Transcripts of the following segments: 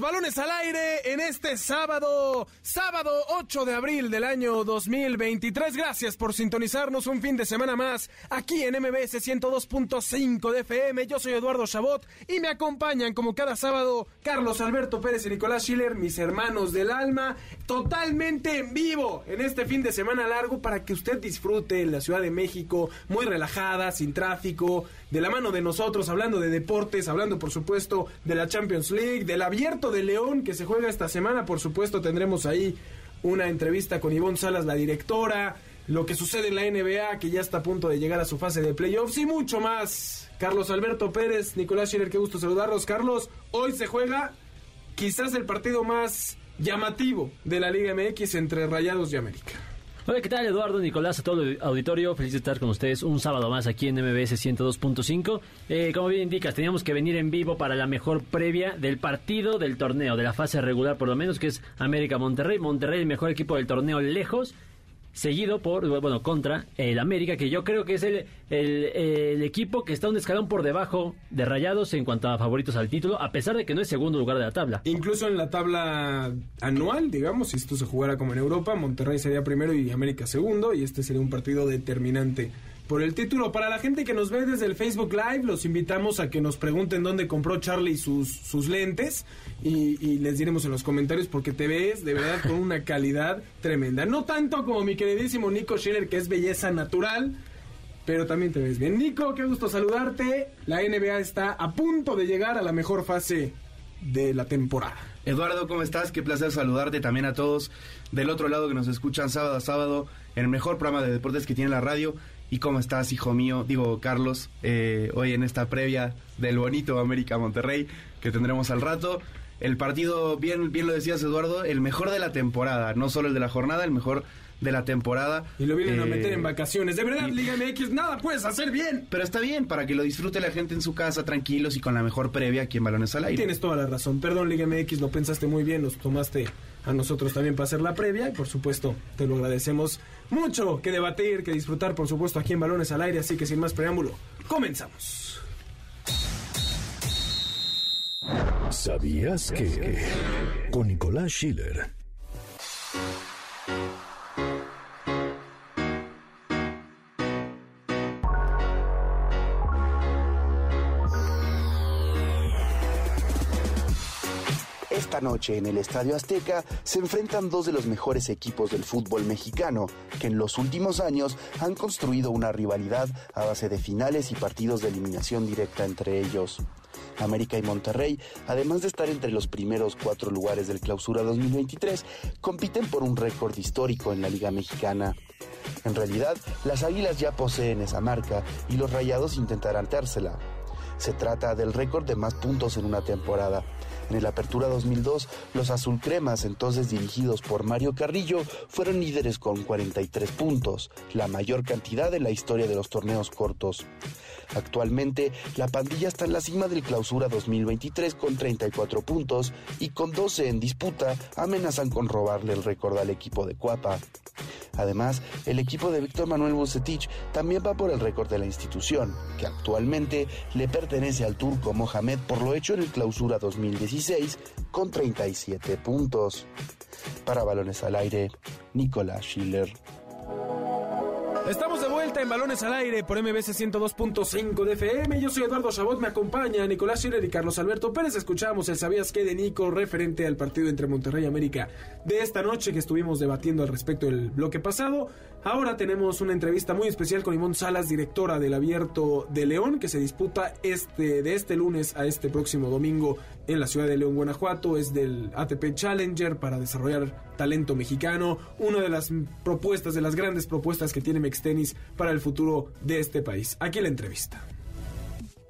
Balones al aire en este sábado, sábado 8 de abril del año 2023. Gracias por sintonizarnos un fin de semana más aquí en MBS 102.5 de FM. Yo soy Eduardo Chabot y me acompañan como cada sábado Carlos Alberto Pérez y Nicolás Schiller, mis hermanos del alma, totalmente en vivo en este fin de semana largo para que usted disfrute en la Ciudad de México, muy relajada, sin tráfico, de la mano de nosotros, hablando de deportes, hablando por supuesto de la Champions League, del abierto de León que se juega esta semana. Por supuesto, tendremos ahí una entrevista con Ivonne Salas, la directora, lo que sucede en la NBA, que ya está a punto de llegar a su fase de playoffs y mucho más. Carlos Alberto Pérez, Nicolás Schiller, qué gusto saludarlos. Carlos, hoy se juega quizás el partido más llamativo de la Liga MX entre Rayados y América. Hola, ¿qué tal Eduardo, Nicolás, a todo el auditorio? Feliz de estar con ustedes un sábado más aquí en MBS 102.5. Eh, como bien indicas, teníamos que venir en vivo para la mejor previa del partido del torneo, de la fase regular por lo menos, que es América Monterrey. Monterrey, el mejor equipo del torneo lejos seguido por, bueno, contra el América, que yo creo que es el, el, equipo que está un escalón por debajo de Rayados en cuanto a favoritos al título, a pesar de que no es segundo lugar de la tabla. Incluso en la tabla anual, digamos, si esto se jugara como en Europa, Monterrey sería primero y América segundo, y este sería un partido determinante por el título. Para la gente que nos ve desde el Facebook Live, los invitamos a que nos pregunten dónde compró Charlie sus, sus lentes y, y, les diremos en los comentarios porque te ves de verdad con una calidad tremenda. No tanto como mi queridísimo Nico Schiller, que es belleza natural, pero también te ves bien. Nico, qué gusto saludarte. La NBA está a punto de llegar a la mejor fase de la temporada. Eduardo, ¿cómo estás? Qué placer saludarte también a todos del otro lado que nos escuchan sábado a sábado en el mejor programa de deportes que tiene la radio. ¿Y cómo estás, hijo mío? Digo, Carlos, eh, hoy en esta previa del bonito América Monterrey que tendremos al rato. El partido, bien, bien lo decías, Eduardo, el mejor de la temporada, no solo el de la jornada, el mejor de la temporada. Y lo vienen a meter en vacaciones. De verdad, Liga MX, nada puedes hacer bien. Pero está bien, para que lo disfrute la gente en su casa, tranquilos y con la mejor previa aquí en Balones al Aire. Tienes toda la razón. Perdón, Liga MX, lo pensaste muy bien, nos tomaste a nosotros también para hacer la previa. Y por supuesto, te lo agradecemos mucho. Que debatir, que disfrutar, por supuesto, aquí en Balones al Aire. Así que sin más preámbulo, comenzamos. ¿Sabías que? Con Nicolás Schiller. Esta noche en el Estadio Azteca se enfrentan dos de los mejores equipos del fútbol mexicano, que en los últimos años han construido una rivalidad a base de finales y partidos de eliminación directa entre ellos. América y Monterrey, además de estar entre los primeros cuatro lugares del Clausura 2023, compiten por un récord histórico en la Liga Mexicana. En realidad, las Águilas ya poseen esa marca y los Rayados intentarán dársela. Se trata del récord de más puntos en una temporada. En el Apertura 2002, los azulcremas, entonces dirigidos por Mario Carrillo, fueron líderes con 43 puntos, la mayor cantidad en la historia de los torneos cortos. Actualmente, la pandilla está en la cima del Clausura 2023 con 34 puntos y con 12 en disputa amenazan con robarle el récord al equipo de Cuapa. Además, el equipo de Víctor Manuel Bucetich también va por el récord de la institución, que actualmente le pertenece al turco Mohamed por lo hecho en el Clausura 2016 con 37 puntos. Para balones al aire, Nicolás Schiller. Estamos de en Balones al Aire por MBC 102.5 de FM. Yo soy Eduardo Chabot, me acompaña Nicolás Schiller y Carlos Alberto Pérez. Escuchamos el Sabías qué de Nico referente al partido entre Monterrey y América de esta noche que estuvimos debatiendo al respecto del bloque pasado. Ahora tenemos una entrevista muy especial con Ivonne Salas, directora del Abierto de León, que se disputa este, de este lunes a este próximo domingo en la ciudad de León, Guanajuato. Es del ATP Challenger para desarrollar talento mexicano. Una de las propuestas, de las grandes propuestas que tiene Mextenis para el futuro de este país. Aquí la entrevista.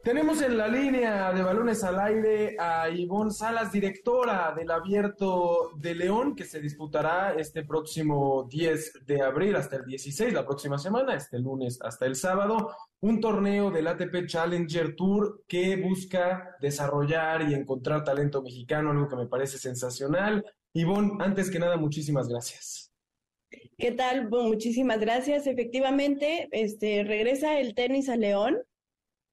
Tenemos en la línea de balones al aire a Ivonne Salas, directora del Abierto de León, que se disputará este próximo 10 de abril hasta el 16, la próxima semana, este lunes hasta el sábado, un torneo del ATP Challenger Tour que busca desarrollar y encontrar talento mexicano, algo que me parece sensacional. Ivonne, antes que nada, muchísimas gracias. ¿Qué tal? muchísimas gracias. Efectivamente, este regresa el tenis a León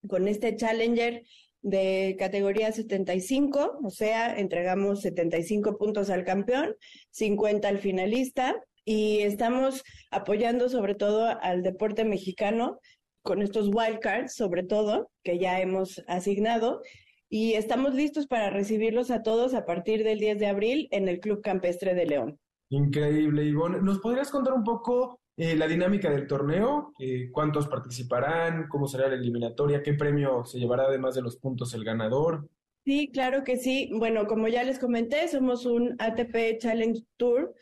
con este Challenger de categoría 75, o sea, entregamos 75 puntos al campeón, 50 al finalista y estamos apoyando sobre todo al deporte mexicano con estos wildcards, sobre todo, que ya hemos asignado y estamos listos para recibirlos a todos a partir del 10 de abril en el Club Campestre de León. Increíble, Ivonne. ¿Nos podrías contar un poco eh, la dinámica del torneo, eh, cuántos participarán, cómo será la eliminatoria, qué premio se llevará además de los puntos el ganador. Sí, claro que sí. Bueno, como ya les comenté, somos un ATP Challenge Tour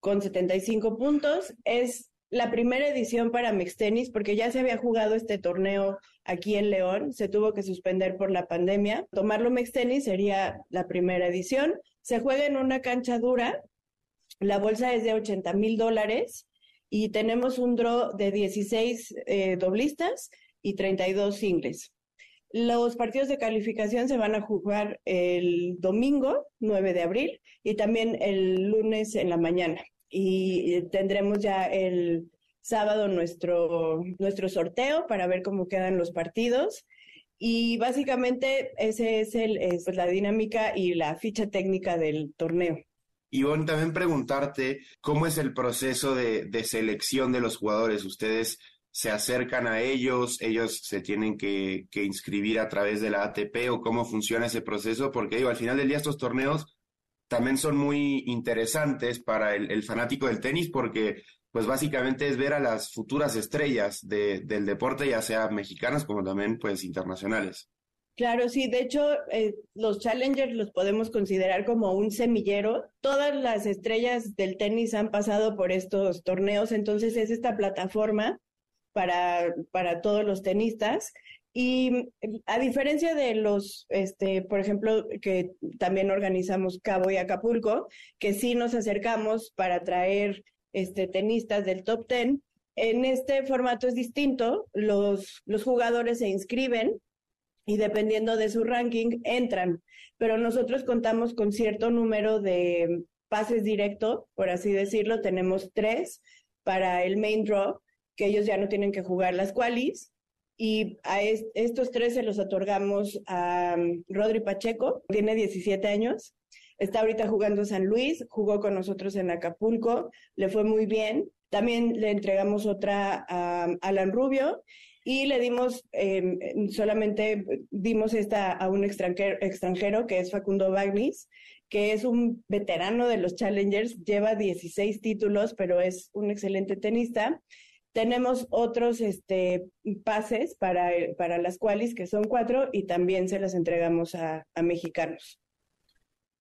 con 75 puntos. Es la primera edición para Mixtenis porque ya se había jugado este torneo aquí en León, se tuvo que suspender por la pandemia. Tomarlo Mixtenis sería la primera edición. Se juega en una cancha dura. La bolsa es de 80 mil dólares y tenemos un draw de 16 eh, doblistas y 32 singles. Los partidos de calificación se van a jugar el domingo 9 de abril y también el lunes en la mañana. Y tendremos ya el sábado nuestro, nuestro sorteo para ver cómo quedan los partidos. Y básicamente ese es, el, es pues, la dinámica y la ficha técnica del torneo. Y bueno, también preguntarte cómo es el proceso de, selección de los jugadores. Ustedes se acercan a ellos, ellos se tienen que, inscribir a través de la ATP o cómo funciona ese proceso, porque digo, al final del día estos torneos también son muy interesantes para el, fanático del tenis porque pues básicamente es ver a las futuras estrellas del deporte, ya sea mexicanas como también pues internacionales. Claro, sí, de hecho, eh, los challengers los podemos considerar como un semillero. Todas las estrellas del tenis han pasado por estos torneos, entonces es esta plataforma para, para todos los tenistas. Y a diferencia de los, este, por ejemplo, que también organizamos Cabo y Acapulco, que sí nos acercamos para traer este, tenistas del top ten, en este formato es distinto. Los, los jugadores se inscriben y dependiendo de su ranking entran. Pero nosotros contamos con cierto número de pases directo, por así decirlo. Tenemos tres para el main draw, que ellos ya no tienen que jugar las qualis. Y a estos tres se los otorgamos a um, Rodri Pacheco, tiene 17 años. Está ahorita jugando San Luis, jugó con nosotros en Acapulco, le fue muy bien. También le entregamos otra a Alan Rubio y le dimos, em, solamente dimos esta a un extranjero, extranjero que es Facundo Bagnis, que es un veterano de los Challengers, lleva 16 títulos, pero es un excelente tenista. Tenemos otros este, pases para, para las cuales que son cuatro, y también se las entregamos a, a mexicanos.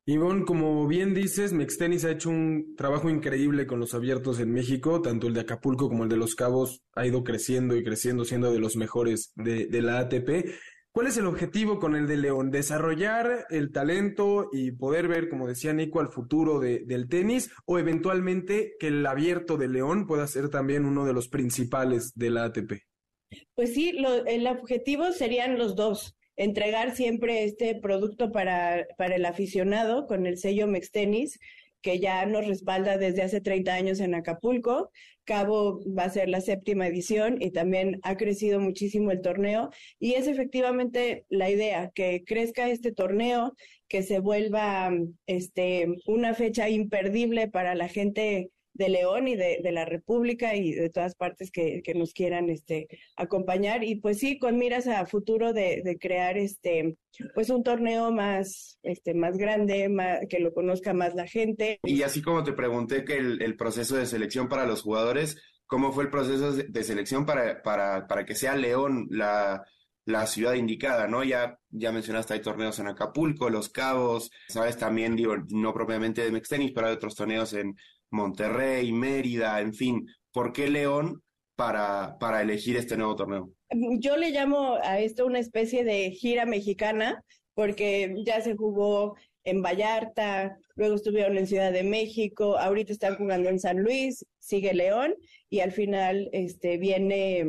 Ivonne, como bien dices, Mextenis ha hecho un trabajo increíble con los abiertos en México, tanto el de Acapulco como el de Los Cabos ha ido creciendo y creciendo, siendo de los mejores de, la ATP. ¿Cuál es el objetivo con el de León? ¿Desarrollar el talento y poder ver, como decía Nico, al futuro del tenis o eventualmente que el abierto de León pueda ser también uno de los principales de la ATP? Pues sí, el objetivo serían los dos entregar siempre este producto para, para el aficionado con el sello Mextenis, que ya nos respalda desde hace 30 años en Acapulco. Cabo va a ser la séptima edición y también ha crecido muchísimo el torneo. Y es efectivamente la idea, que crezca este torneo, que se vuelva este, una fecha imperdible para la gente de León y de, la República y de todas partes que, nos quieran este, acompañar. Y pues sí, con miras a futuro de, crear este, pues un torneo más, este, más grande, que lo conozca más la gente. Y así como te pregunté que el, proceso de selección para los jugadores, ¿cómo fue el proceso de selección para, para, para que sea León la, la ciudad indicada, ¿no? Ya, ya mencionaste, hay torneos en Acapulco, Los Cabos, sabes, también, digo, no propiamente de Mextenis, pero hay otros torneos en Monterrey, Mérida, en fin. ¿Por qué León para, para elegir este nuevo torneo? Yo le llamo a esto una especie de gira mexicana, porque ya se jugó en Vallarta, luego estuvieron en Ciudad de México, ahorita están jugando en San Luis, sigue León y al final este, viene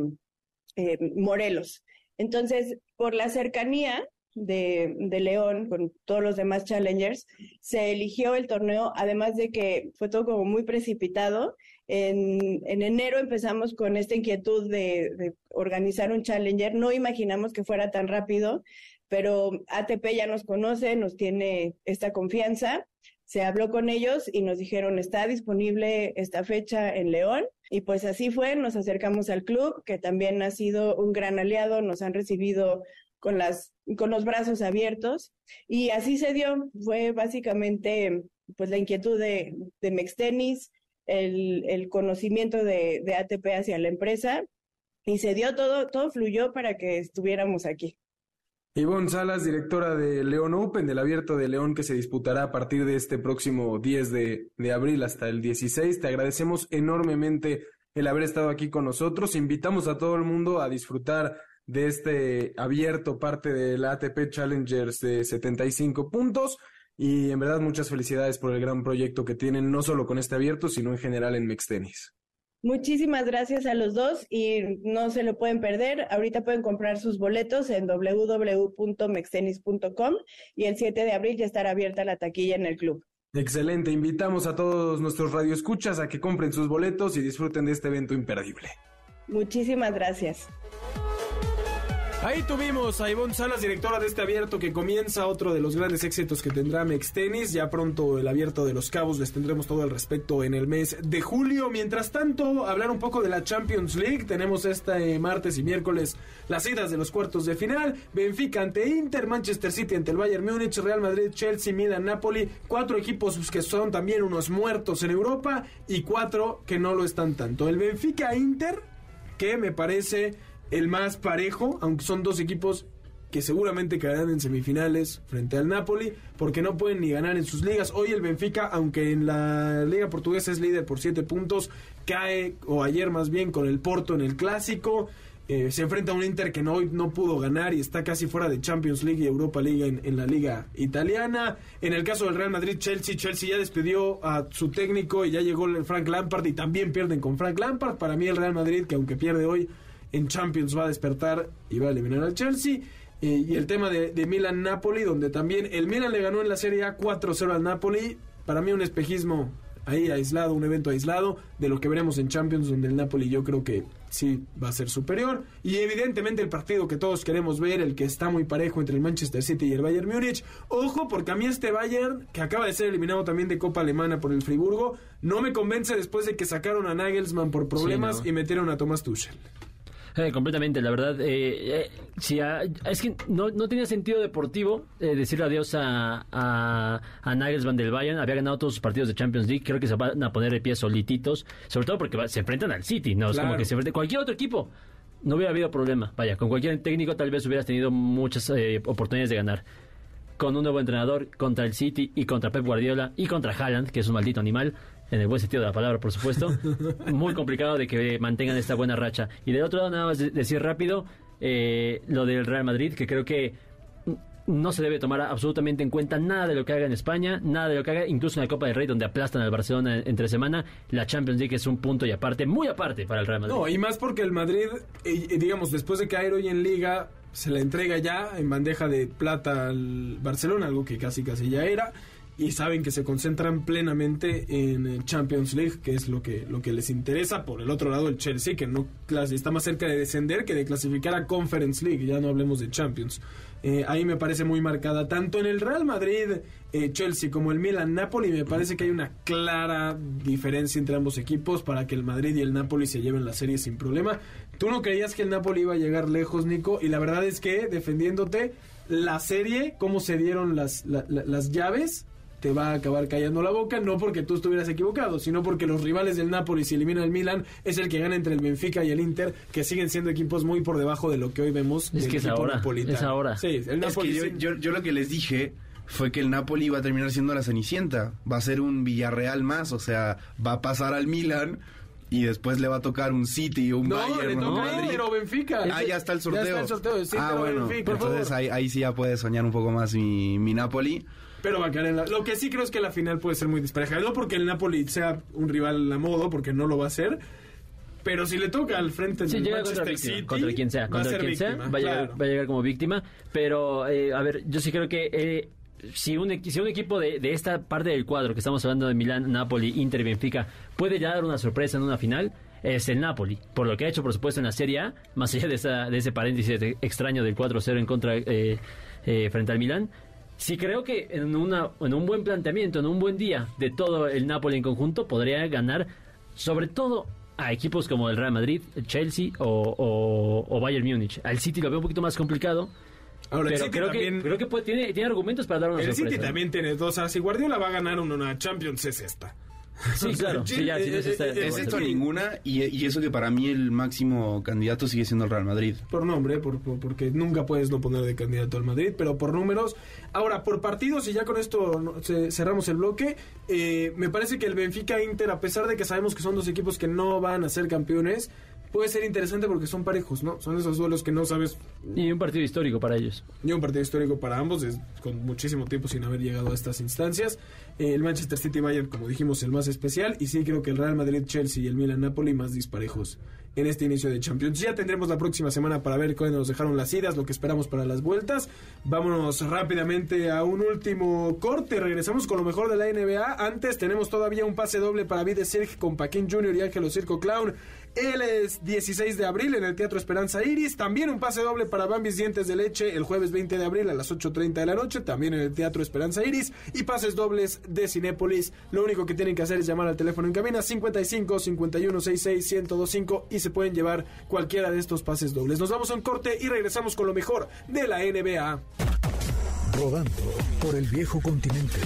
eh, Morelos. Entonces, por la cercanía de, de, León con todos los demás challengers, se eligió el torneo, además de que fue todo como muy precipitado. En, en enero empezamos con esta inquietud de, de, organizar un challenger, no imaginamos que fuera tan rápido, pero ATP ya nos conoce, nos tiene esta confianza. Se habló con ellos y nos dijeron, está disponible esta fecha en León. Y pues así fue, nos acercamos al club, que también ha sido un gran aliado, nos han recibido con, las, con los brazos abiertos. Y así se dio, fue básicamente pues la inquietud de, de Mextenis, el, el conocimiento de, de ATP hacia la empresa, y se dio todo, todo fluyó para que estuviéramos aquí. Ivonne Salas, directora de León Open, del Abierto de León que se disputará a partir de este próximo 10 de, de, abril hasta el 16. Te agradecemos enormemente el haber estado aquí con nosotros. Invitamos a todo el mundo a disfrutar de este abierto parte del ATP Challengers de 75 puntos. Y en verdad muchas felicidades por el gran proyecto que tienen, no solo con este abierto, sino en general en Mextenis. Muchísimas gracias a los dos y no se lo pueden perder. Ahorita pueden comprar sus boletos en www.mextenis.com y el 7 de abril ya estará abierta la taquilla en el club. Excelente, invitamos a todos nuestros radioescuchas a que compren sus boletos y disfruten de este evento imperdible. Muchísimas gracias. Ahí tuvimos a Ivonne Salas, directora de este abierto que comienza otro de los grandes éxitos que tendrá Mextenis. Ya pronto el abierto de los cabos les tendremos todo al respecto en el mes de julio. Mientras tanto, hablar un poco de la Champions League. Tenemos este martes y miércoles las idas de los cuartos de final. Benfica ante Inter, Manchester City ante el Bayern Múnich, Real Madrid, Chelsea, Milan, Napoli. Cuatro equipos que son también unos muertos en Europa y cuatro que no lo están tanto. El Benfica Inter, que me parece el más parejo, aunque son dos equipos que seguramente caerán en semifinales frente al Napoli, porque no pueden ni ganar en sus ligas. Hoy el Benfica, aunque en la Liga Portuguesa es líder por siete puntos, cae, o ayer más bien, con el Porto en el Clásico. Eh, se enfrenta a un Inter que no, no pudo ganar y está casi fuera de Champions League y Europa League en, en, la liga italiana. En el caso del Real Madrid, Chelsea, Chelsea ya despidió a su técnico y ya llegó el Frank Lampard y también pierden con Frank Lampard. Para mí el Real Madrid, que aunque pierde hoy, en Champions va a despertar y va a eliminar al Chelsea. Eh, y el tema de, de Milan-Napoli, donde también el Milan le ganó en la Serie A 4-0 al Napoli. Para mí un espejismo ahí aislado, un evento aislado de lo que veremos en Champions, donde el Napoli yo creo que sí va a ser superior. Y evidentemente el partido que todos queremos ver, el que está muy parejo entre el Manchester City y el Bayern Múnich. Ojo, porque a mí este Bayern, que acaba de ser eliminado también de Copa Alemana por el Friburgo, no me convence después de que sacaron a Nagelsmann por problemas sí, no. y metieron a Thomas Tuchel. Eh, completamente, la verdad. Eh, eh, si a, es que no, no, tenía sentido deportivo eh, decirle adiós a, a, a Nagelsmann del Bayern. Había ganado todos sus partidos de Champions League. Creo que se van a poner de pie solititos. Sobre todo porque va, se enfrentan al City, ¿no? Es como que se enfrentan cualquier otro equipo. No hubiera habido problema. Vaya, con cualquier técnico tal vez hubieras tenido muchas eh, oportunidades de ganar. Con un nuevo entrenador contra el City y contra Pep Guardiola y contra Haaland, que es un maldito animal en el buen sentido de la palabra, por supuesto, muy complicado de que mantengan esta buena racha. Y del otro lado, nada más decir rápido eh, lo del Real Madrid, que creo que no se debe tomar absolutamente en cuenta nada de lo que haga en España, nada de lo que haga, incluso en la Copa del Rey, donde aplastan al Barcelona entre semana. La Champions League es un punto y aparte, muy aparte para el Real Madrid. No, y más porque el Madrid, eh, digamos, después de caer hoy en Liga, se la entrega ya en bandeja de plata al Barcelona, algo que casi casi ya era y saben que se concentran plenamente en Champions League, que es lo que, lo que les interesa. Por el otro lado, el Chelsea, que no está más cerca de descender que de clasificar a Conference League, ya no hablemos de Champions. Eh, ahí me parece muy marcada, tanto en el Real Madrid, eh, Chelsea, como el Milan Napoli, me parece que hay una clara diferencia entre ambos equipos para que el Madrid y el Napoli se lleven la serie sin problema. Tú no creías que el Napoli iba a llegar lejos, Nico, y la verdad es que, defendiéndote, la serie, cómo se dieron las, la, la, las llaves, te va a acabar callando la boca, no porque tú estuvieras equivocado, sino porque los rivales del Napoli, si eliminan el Milan, es el que gana entre el Benfica y el Inter, que siguen siendo equipos muy por debajo de lo que hoy vemos. Es del que es ahora, napolitano. es ahora. Sí, el Napoli. Es que yo, yo, yo lo que les dije fue que el Napoli iba a terminar siendo la Cenicienta. Va a ser un Villarreal más, o sea, va a pasar al Milan y después le va a tocar un City o un No, Bayern le o un toca Madrid. Inter o Benfica. Ah, ya está el sorteo. Ya está el sorteo de City ah, bueno, Benfica, entonces ahí, ahí sí ya puede soñar un poco más mi, mi Napoli. Pero va a en la... Lo que sí creo es que la final puede ser muy dispareja. No porque el Napoli sea un rival a modo, porque no lo va a ser. Pero si le toca al frente Sí, del llega Manchester contra, víctima, City, contra quien sea, va a contra quien sea, víctima, va a, llegar, claro. va a llegar como víctima. Pero, eh, a ver, yo sí creo que eh, si, un, si un equipo de, de esta parte del cuadro que estamos hablando de Milán, Napoli, Inter y Benfica puede ya dar una sorpresa en una final, es el Napoli. Por lo que ha hecho, por supuesto, en la Serie A, más allá de, esa, de ese paréntesis de- extraño del 4-0 en contra eh, eh, frente al Milán. Sí creo que en, una, en un buen planteamiento, en un buen día de todo el Napoli en conjunto, podría ganar sobre todo a equipos como el Real Madrid, el Chelsea o, o- o Bayern Múnich. Al City lo veo un poquito más complicado, Ahora, el pero City creo también... que, creo que puede- tiene, tiene argumentos para dar una El sorpresa. City ¿no? también tiene dos. O sea, si Guardiola va a ganar una Champions, es esta. Sí, claro. sí, ya, sí, no Es eh, esto ninguna y, y eso que para mí el máximo candidato sigue siendo el Real Madrid. Por nombre, por, por- porque nunca puedes no poner de candidato al Madrid, pero por números. Ahora, por partidos, y ya con esto cerramos el bloque, eh, me parece que el Benfica Inter, a pesar de que sabemos que son dos equipos que no van a ser campeones, puede ser interesante porque son parejos, ¿no? Son esos duelos que no sabes Y un partido histórico para ellos. y un partido histórico para ambos, es con muchísimo tiempo sin haber llegado a estas instancias. Eh, el Manchester City Bayern, como dijimos, el más especial. Y sí creo que el Real Madrid, Chelsea y el Milan Napoli más disparejos en este inicio de Champions. Ya tendremos la próxima semana para ver cuándo nos dejaron las idas, lo que esperamos para las vueltas. Vámonos rápidamente a un último corte. Regresamos con lo mejor de la NBA. Antes tenemos todavía un pase doble para Vide Cirque con Paquín Jr. y Ángelo Circo Clown. Es 16 de abril en el Teatro Esperanza Iris. También un pase doble para Bambis Dientes de Leche el jueves 20 de abril a las 8.30 de la noche. También en el Teatro Esperanza Iris. Y pases dobles de Cinépolis. Lo único que tienen que hacer es llamar al teléfono en cabina 55 51 66 1025 y se pueden llevar cualquiera de estos pases dobles. Nos vamos a un corte y regresamos con lo mejor de la NBA. Rodando por el viejo continente.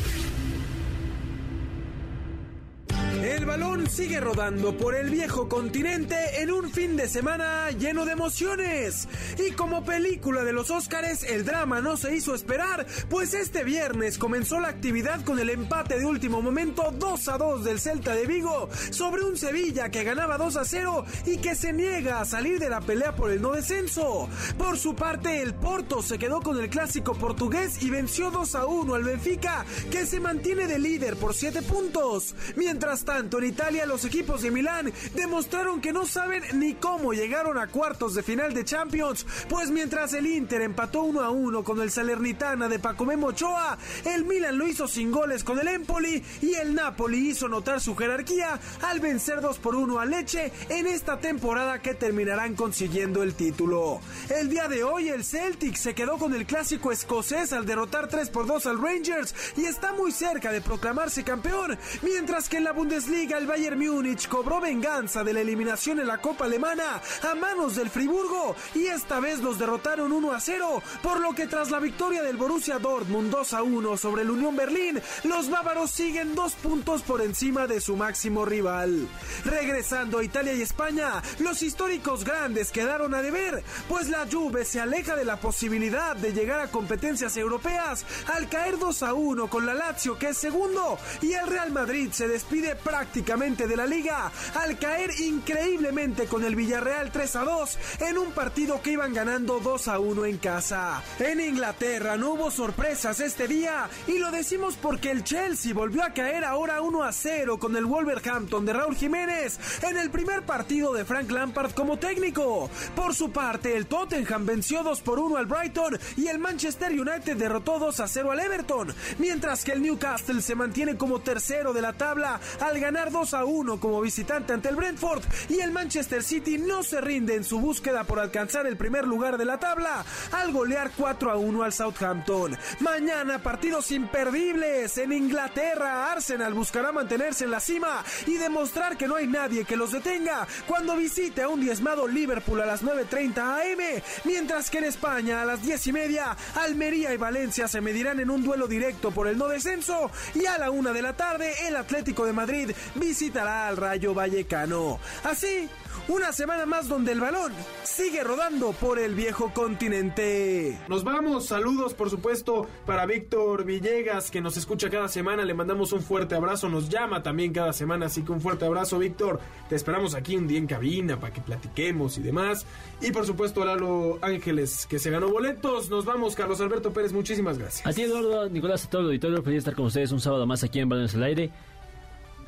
El balón sigue rodando por el viejo continente en un fin de semana lleno de emociones. Y como película de los Óscares, el drama no se hizo esperar, pues este viernes comenzó la actividad con el empate de último momento 2 a 2 del Celta de Vigo sobre un Sevilla que ganaba 2 a 0 y que se niega a salir de la pelea por el no descenso. Por su parte, el Porto se quedó con el clásico portugués y venció 2 a 1 al Benfica, que se mantiene de líder por 7 puntos. Mientras tanto, en Italia, los equipos de Milán demostraron que no saben ni cómo llegaron a cuartos de final de Champions, pues mientras el Inter empató 1 a 1 con el Salernitana de Pacomé Ochoa, el Milan lo hizo sin goles con el Empoli y el Napoli hizo notar su jerarquía al vencer 2 por 1 a Leche en esta temporada que terminarán consiguiendo el título. El día de hoy el Celtic se quedó con el clásico escocés al derrotar 3 por 2 al Rangers y está muy cerca de proclamarse campeón, mientras que en la Bundesliga el Bayern Múnich cobró venganza de la eliminación en la Copa Alemana a manos del Friburgo y esta vez los derrotaron 1 a 0, por lo que tras la victoria del Borussia Dortmund 2 a 1 sobre el Unión Berlín, los bávaros siguen dos puntos por encima de su máximo rival. Regresando a Italia y España, los históricos grandes quedaron a deber, pues la Juve se aleja de la posibilidad de llegar a competencias europeas al caer 2 a 1 con la Lazio que es segundo y el Real Madrid se despide prácticamente de la liga al caer increíblemente con el Villarreal 3 a 2 en un partido que iban ganando 2 a 1 en casa. En Inglaterra no hubo sorpresas este día y lo decimos porque el Chelsea volvió a caer ahora 1 a 0 con el Wolverhampton de Raúl Jiménez en el primer partido de Frank Lampard como técnico. Por su parte, el Tottenham venció 2 por 1 al Brighton y el Manchester United derrotó 2 a 0 al Everton, mientras que el Newcastle se mantiene como tercero de la tabla al ganar 2 a 1 como visitante ante el Brentford y el Manchester City no se rinde en su búsqueda por alcanzar el primer lugar de la tabla al golear 4 a 1 al Southampton. Mañana partidos imperdibles en Inglaterra. Arsenal buscará mantenerse en la cima y demostrar que no hay nadie que los detenga cuando visite a un diezmado Liverpool a las 9.30 am, mientras que en España a las 10 y media Almería y Valencia se medirán en un duelo directo por el no descenso y a la una de la tarde el Atlético de Madrid visitará al Rayo Vallecano. Así, Una semana más donde el balón sigue rodando por el viejo continente. Nos vamos, saludos por supuesto para Víctor Villegas que nos escucha cada semana, le mandamos un fuerte abrazo, nos llama también cada semana, así que un fuerte abrazo Víctor, te esperamos aquí un día en cabina para que platiquemos y demás. Y por supuesto a Lalo Ángeles que se ganó boletos, nos vamos Carlos Alberto Pérez, muchísimas gracias. A ti Eduardo, Nicolás, a todo el auditorio, feliz de estar con ustedes un sábado más aquí en Balones al Aire.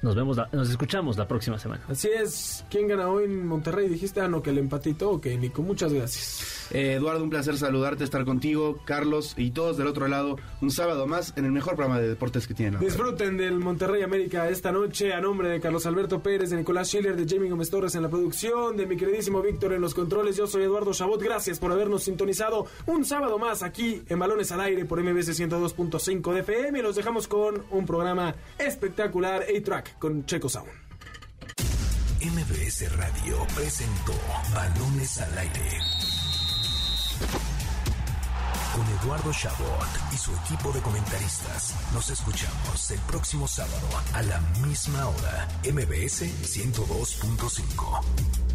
Nos vemos, nos escuchamos la próxima semana. Así es. ¿Quién gana hoy en Monterrey? Dijiste, ah, no, que el empatito. Ok, Nico, muchas gracias. Eh, Eduardo, un placer saludarte, estar contigo, Carlos y todos del otro lado. Un sábado más en el mejor programa de deportes que tienen. Disfruten del Monterrey América esta noche a nombre de Carlos Alberto Pérez, de Nicolás Schiller, de Jamie Gómez Torres en la producción, de mi queridísimo Víctor en los controles. Yo soy Eduardo Chabot. Gracias por habernos sintonizado un sábado más aquí en Balones al Aire por MBC 102.5 de FM. Los dejamos con un programa espectacular, A-Track, con Checo Sound. MBS Radio presentó Balones al Aire. Con Eduardo Chabot y su equipo de comentaristas. Nos escuchamos el próximo sábado a la misma hora. MBS 102.5.